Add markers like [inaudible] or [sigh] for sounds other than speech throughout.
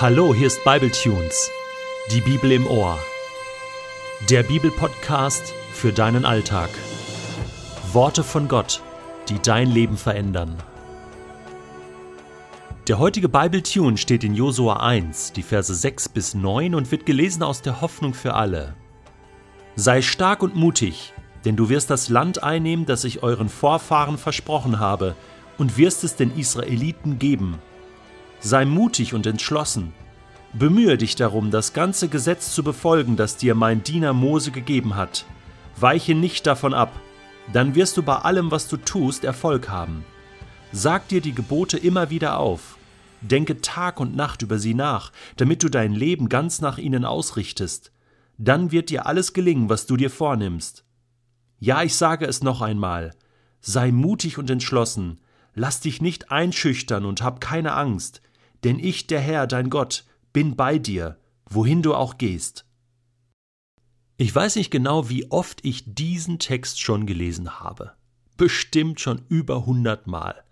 Hallo, hier ist Bibletunes, die Bibel im Ohr. Der Bibelpodcast für deinen Alltag. Worte von Gott, die dein Leben verändern. Der heutige Bibletune steht in Josua 1, die Verse 6 bis 9 und wird gelesen aus der Hoffnung für alle. Sei stark und mutig, denn du wirst das Land einnehmen, das ich euren Vorfahren versprochen habe, und wirst es den Israeliten geben Sei mutig und entschlossen. Bemühe dich darum, das ganze Gesetz zu befolgen, das dir mein Diener Mose gegeben hat. Weiche nicht davon ab, dann wirst du bei allem, was du tust, Erfolg haben. Sag dir die Gebote immer wieder auf. Denke Tag und Nacht über sie nach, damit du dein Leben ganz nach ihnen ausrichtest. Dann wird dir alles gelingen, was du dir vornimmst. Ja, ich sage es noch einmal. Sei mutig und entschlossen. Lass dich nicht einschüchtern und hab keine Angst denn ich, der Herr, dein Gott, bin bei dir, wohin du auch gehst. Ich weiß nicht genau, wie oft ich diesen Text schon gelesen habe. Bestimmt schon über hundert Mal.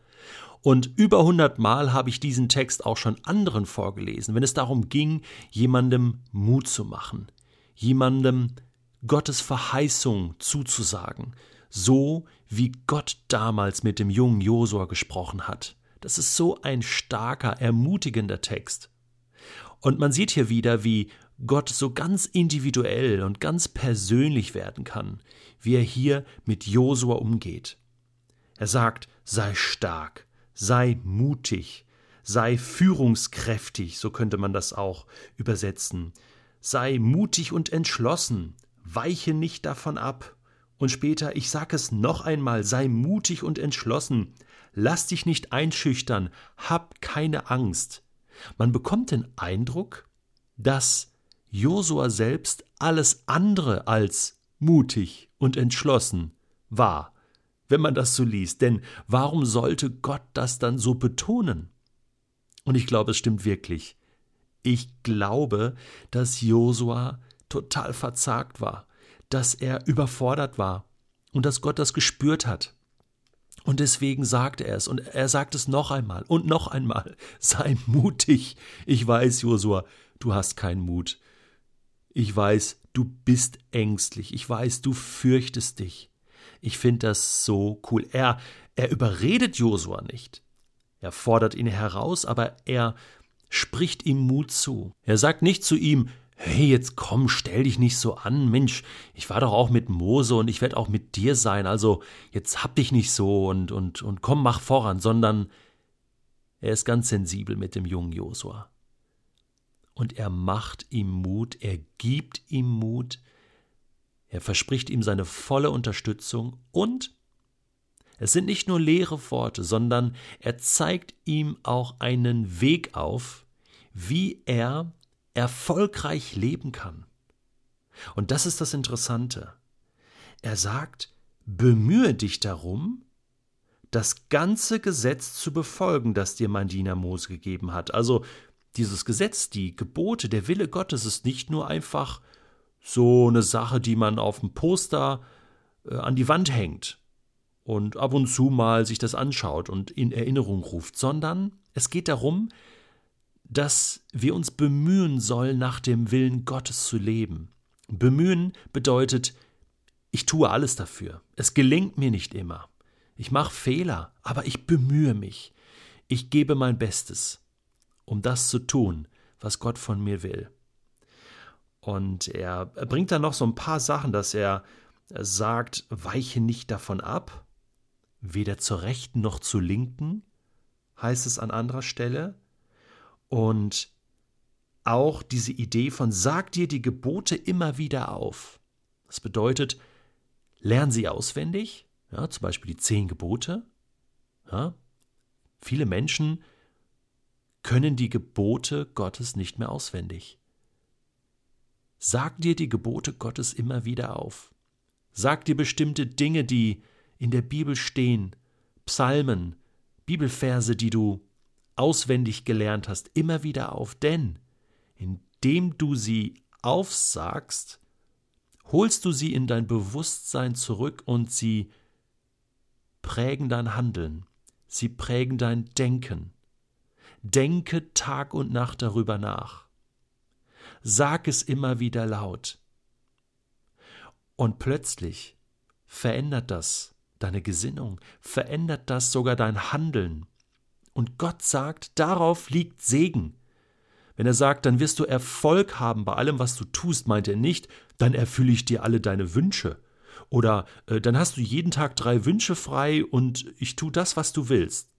Und über hundert Mal habe ich diesen Text auch schon anderen vorgelesen, wenn es darum ging, jemandem Mut zu machen, jemandem Gottes Verheißung zuzusagen, so wie Gott damals mit dem jungen Josua gesprochen hat. Das ist so ein starker, ermutigender Text. Und man sieht hier wieder, wie Gott so ganz individuell und ganz persönlich werden kann, wie er hier mit Josua umgeht. Er sagt, sei stark, sei mutig, sei führungskräftig, so könnte man das auch übersetzen. Sei mutig und entschlossen, weiche nicht davon ab. Und später, ich sag es noch einmal, sei mutig und entschlossen, Lass dich nicht einschüchtern, hab keine Angst. Man bekommt den Eindruck, dass Josua selbst alles andere als mutig und entschlossen war, wenn man das so liest. Denn warum sollte Gott das dann so betonen? Und ich glaube, es stimmt wirklich. Ich glaube, dass Josua total verzagt war, dass er überfordert war und dass Gott das gespürt hat. Und deswegen sagt er es und er sagt es noch einmal und noch einmal. [laughs] Sei mutig. Ich weiß, Josua, du hast keinen Mut. Ich weiß, du bist ängstlich. Ich weiß, du fürchtest dich. Ich finde das so cool. Er, er überredet Josua nicht. Er fordert ihn heraus, aber er spricht ihm Mut zu. Er sagt nicht zu ihm, hey, jetzt komm, stell dich nicht so an, Mensch, ich war doch auch mit Mose und ich werde auch mit dir sein, also jetzt hab dich nicht so und, und, und komm, mach voran, sondern er ist ganz sensibel mit dem jungen Josua. Und er macht ihm Mut, er gibt ihm Mut, er verspricht ihm seine volle Unterstützung und es sind nicht nur leere Worte, sondern er zeigt ihm auch einen Weg auf, wie er erfolgreich leben kann. Und das ist das Interessante. Er sagt, bemühe dich darum, das ganze Gesetz zu befolgen, das dir mein Diener Mose gegeben hat. Also dieses Gesetz, die Gebote, der Wille Gottes ist nicht nur einfach so eine Sache, die man auf dem Poster äh, an die Wand hängt und ab und zu mal sich das anschaut und in Erinnerung ruft, sondern es geht darum, dass wir uns bemühen sollen, nach dem Willen Gottes zu leben. Bemühen bedeutet, ich tue alles dafür. Es gelingt mir nicht immer. Ich mache Fehler, aber ich bemühe mich. Ich gebe mein Bestes, um das zu tun, was Gott von mir will. Und er bringt dann noch so ein paar Sachen, dass er sagt, weiche nicht davon ab, weder zur rechten noch zur linken, heißt es an anderer Stelle. Und auch diese Idee von sag dir die Gebote immer wieder auf. Das bedeutet, lern sie auswendig, ja, zum Beispiel die zehn Gebote. Ja. Viele Menschen können die Gebote Gottes nicht mehr auswendig. Sag dir die Gebote Gottes immer wieder auf. Sag dir bestimmte Dinge, die in der Bibel stehen, Psalmen, Bibelverse, die du auswendig gelernt hast, immer wieder auf, denn indem du sie aufsagst, holst du sie in dein Bewusstsein zurück und sie prägen dein Handeln, sie prägen dein Denken. denke Tag und Nacht darüber nach. Sag es immer wieder laut. Und plötzlich verändert das deine Gesinnung, verändert das sogar dein Handeln. Und Gott sagt, darauf liegt Segen. Wenn er sagt, dann wirst du Erfolg haben bei allem, was du tust, meint er nicht, dann erfülle ich dir alle deine Wünsche. Oder äh, dann hast du jeden Tag drei Wünsche frei und ich tue das, was du willst.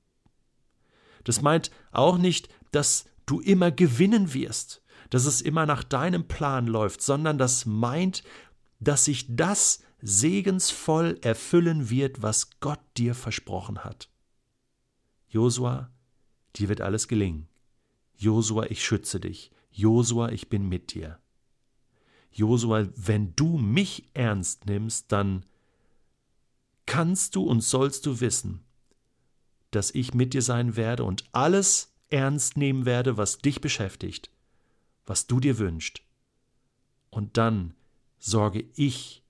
Das meint auch nicht, dass du immer gewinnen wirst, dass es immer nach deinem Plan läuft, sondern das meint, dass sich das segensvoll erfüllen wird, was Gott dir versprochen hat. Josua, dir wird alles gelingen. Josua, ich schütze dich. Josua, ich bin mit dir. Josua, wenn du mich ernst nimmst, dann kannst du und sollst du wissen, dass ich mit dir sein werde und alles ernst nehmen werde, was dich beschäftigt, was du dir wünschst. Und dann sorge ich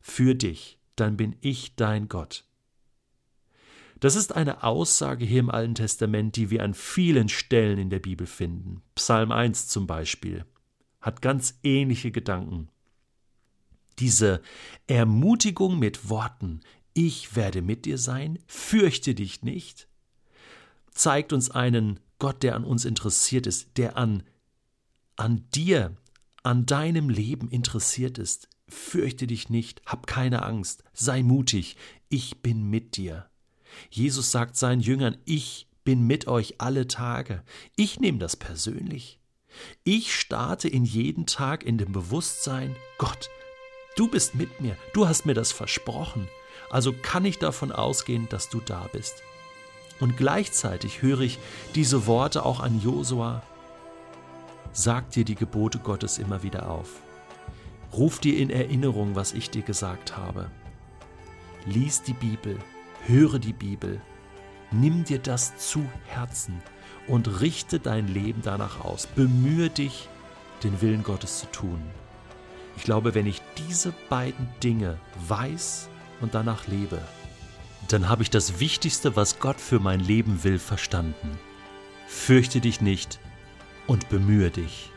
für dich, dann bin ich dein Gott. Das ist eine Aussage hier im Alten Testament, die wir an vielen Stellen in der Bibel finden. Psalm 1 zum Beispiel hat ganz ähnliche Gedanken. Diese Ermutigung mit Worten, ich werde mit dir sein, fürchte dich nicht, zeigt uns einen Gott, der an uns interessiert ist, der an, an dir, an deinem Leben interessiert ist. Fürchte dich nicht, hab keine Angst, sei mutig, ich bin mit dir. Jesus sagt seinen Jüngern, ich bin mit euch alle Tage. Ich nehme das persönlich. Ich starte in jeden Tag in dem Bewusstsein, Gott, du bist mit mir, du hast mir das versprochen, also kann ich davon ausgehen, dass du da bist. Und gleichzeitig höre ich diese Worte auch an Josua, sag dir die Gebote Gottes immer wieder auf. Ruf dir in Erinnerung, was ich dir gesagt habe. Lies die Bibel, höre die Bibel, nimm dir das zu Herzen und richte dein Leben danach aus. Bemühe dich, den Willen Gottes zu tun. Ich glaube, wenn ich diese beiden Dinge weiß und danach lebe, dann habe ich das Wichtigste, was Gott für mein Leben will, verstanden. Fürchte dich nicht und bemühe dich.